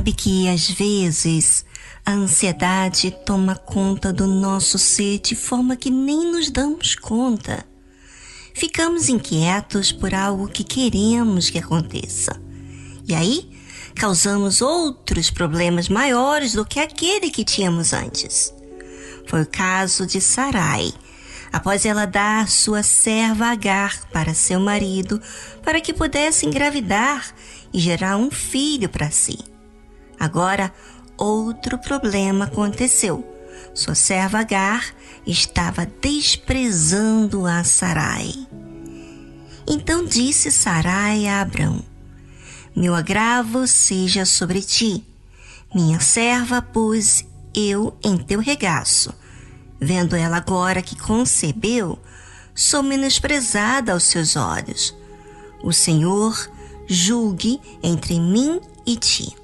sabe que às vezes a ansiedade toma conta do nosso ser de forma que nem nos damos conta. Ficamos inquietos por algo que queremos que aconteça. E aí, causamos outros problemas maiores do que aquele que tínhamos antes. Foi o caso de Sarai, após ela dar sua serva Agar para seu marido, para que pudesse engravidar e gerar um filho para si. Agora, outro problema aconteceu. Sua serva Agar estava desprezando a Sarai. Então disse Sarai a Abrão: Meu agravo seja sobre ti. Minha serva pus eu em teu regaço. Vendo ela agora que concebeu, sou menosprezada aos seus olhos. O Senhor julgue entre mim e ti.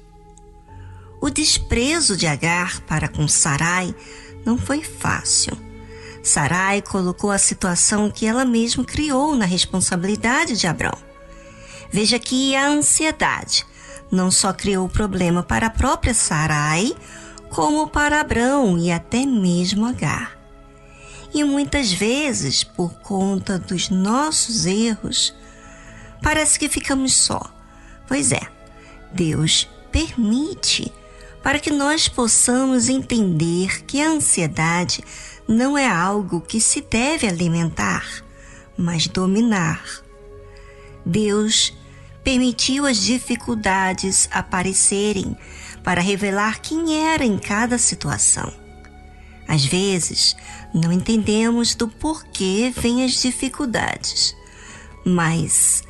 O desprezo de Agar para com Sarai não foi fácil. Sarai colocou a situação que ela mesma criou na responsabilidade de Abrão. Veja que a ansiedade não só criou o problema para a própria Sarai, como para Abrão e até mesmo Agar. E muitas vezes, por conta dos nossos erros, parece que ficamos só. Pois é, Deus permite para que nós possamos entender que a ansiedade não é algo que se deve alimentar, mas dominar. Deus permitiu as dificuldades aparecerem para revelar quem era em cada situação. Às vezes, não entendemos do porquê vêm as dificuldades, mas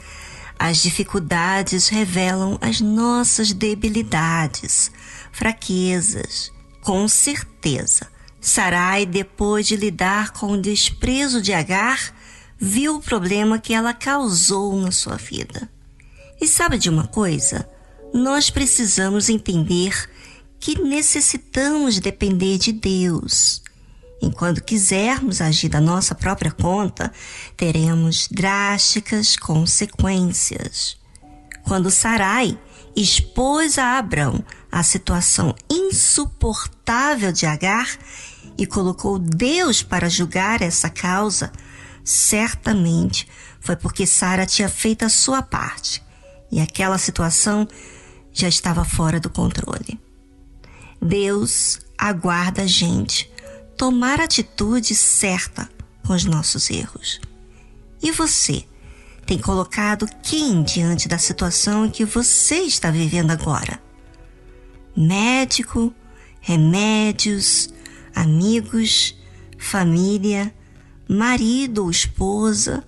as dificuldades revelam as nossas debilidades, fraquezas. Com certeza, Sarai, depois de lidar com o desprezo de Agar, viu o problema que ela causou na sua vida. E sabe de uma coisa? Nós precisamos entender que necessitamos depender de Deus. Enquanto quisermos agir da nossa própria conta, teremos drásticas consequências. Quando Sarai expôs a Abrão a situação insuportável de Agar e colocou Deus para julgar essa causa, certamente foi porque Sara tinha feito a sua parte e aquela situação já estava fora do controle. Deus aguarda a gente tomar atitude certa com os nossos erros. E você tem colocado quem diante da situação que você está vivendo agora? Médico, remédios, amigos, família, marido ou esposa.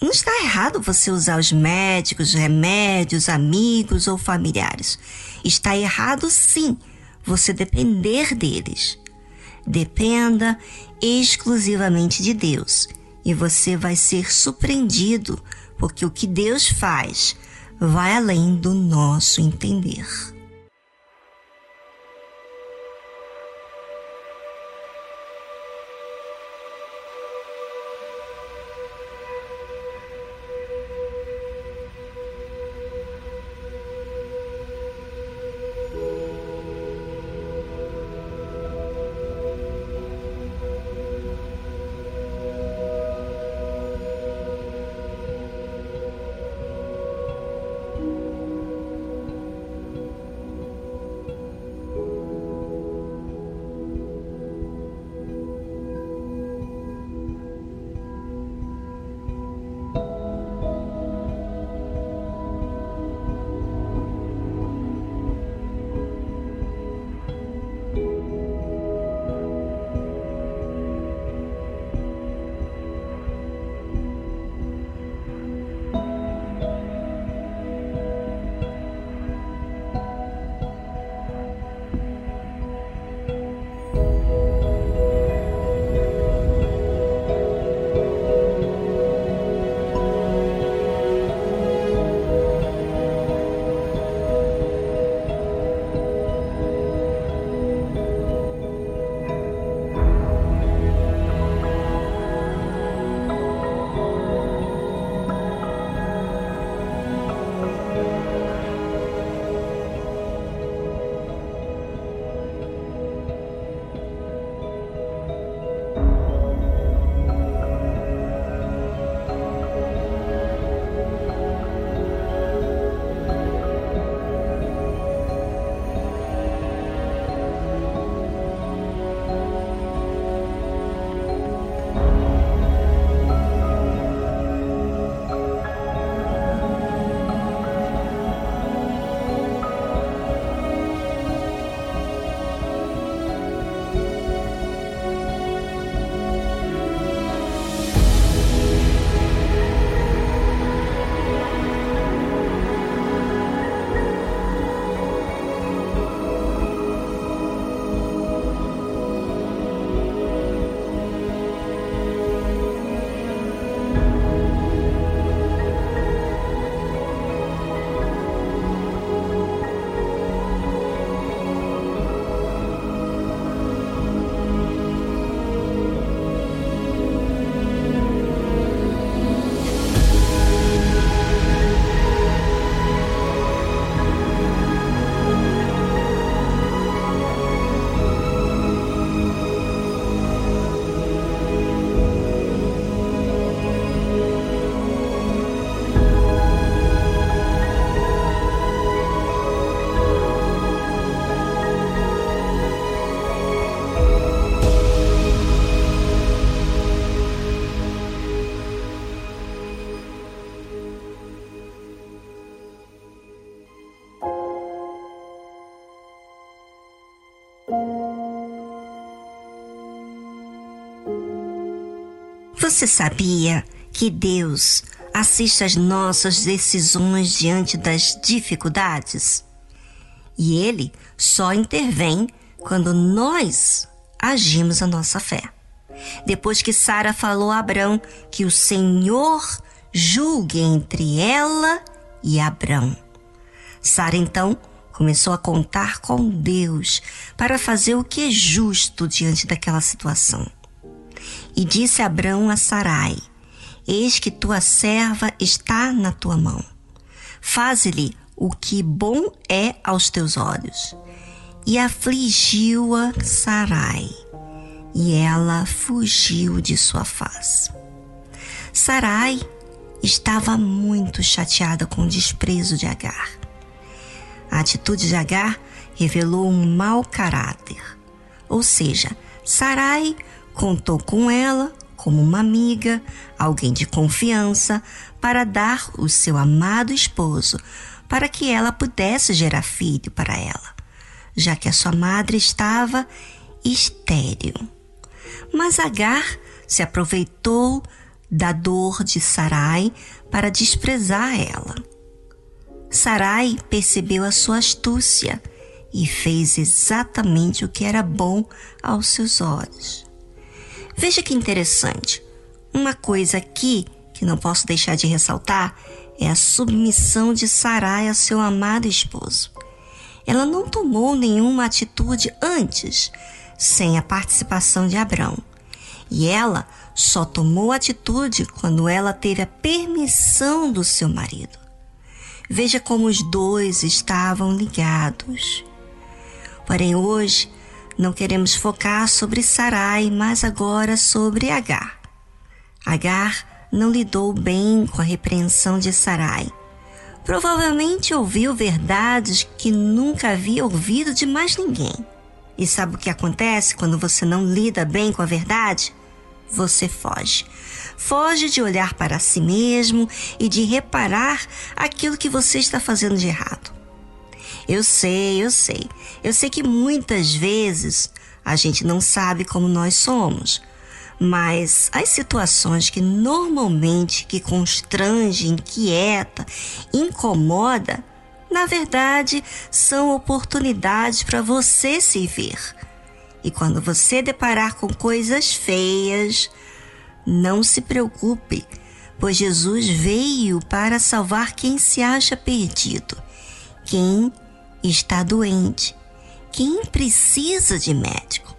Não está errado você usar os médicos, remédios, amigos ou familiares. Está errado sim você depender deles. Dependa exclusivamente de Deus e você vai ser surpreendido, porque o que Deus faz vai além do nosso entender. Você sabia que Deus assiste às nossas decisões diante das dificuldades? E Ele só intervém quando nós agimos a nossa fé. Depois que Sara falou a Abrão que o Senhor julgue entre ela e Abrão. Sara então começou a contar com Deus para fazer o que é justo diante daquela situação. E disse Abrão a Sarai: Eis que tua serva está na tua mão. Faze-lhe o que bom é aos teus olhos. E afligiu-a Sarai, e ela fugiu de sua face. Sarai estava muito chateada com o desprezo de Agar. A atitude de Agar revelou um mau caráter, ou seja, Sarai contou com ela como uma amiga, alguém de confiança, para dar o seu amado esposo, para que ela pudesse gerar filho para ela, já que a sua madre estava estéril. Mas Agar se aproveitou da dor de Sarai para desprezar ela. Sarai percebeu a sua astúcia e fez exatamente o que era bom aos seus olhos. Veja que interessante. Uma coisa aqui que não posso deixar de ressaltar é a submissão de Sarai a seu amado esposo. Ela não tomou nenhuma atitude antes, sem a participação de Abrão. E ela só tomou atitude quando ela teve a permissão do seu marido. Veja como os dois estavam ligados. Porém, hoje não queremos focar sobre Sarai, mas agora sobre Agar. Agar não lidou bem com a repreensão de Sarai. Provavelmente ouviu verdades que nunca havia ouvido de mais ninguém. E sabe o que acontece quando você não lida bem com a verdade? você foge. Foge de olhar para si mesmo e de reparar aquilo que você está fazendo de errado. Eu sei, eu sei. Eu sei que muitas vezes a gente não sabe como nós somos, mas as situações que normalmente que constrange, inquieta, incomoda, na verdade, são oportunidades para você se ver e quando você deparar com coisas feias, não se preocupe, pois Jesus veio para salvar quem se acha perdido, quem está doente, quem precisa de médico.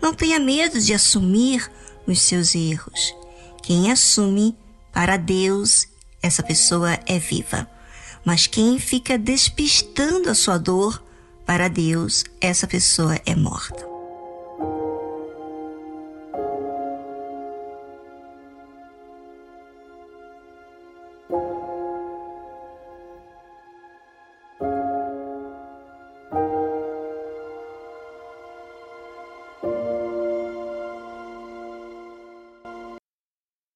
Não tenha medo de assumir os seus erros. Quem assume para Deus, essa pessoa é viva. Mas quem fica despistando a sua dor para Deus, essa pessoa é morta.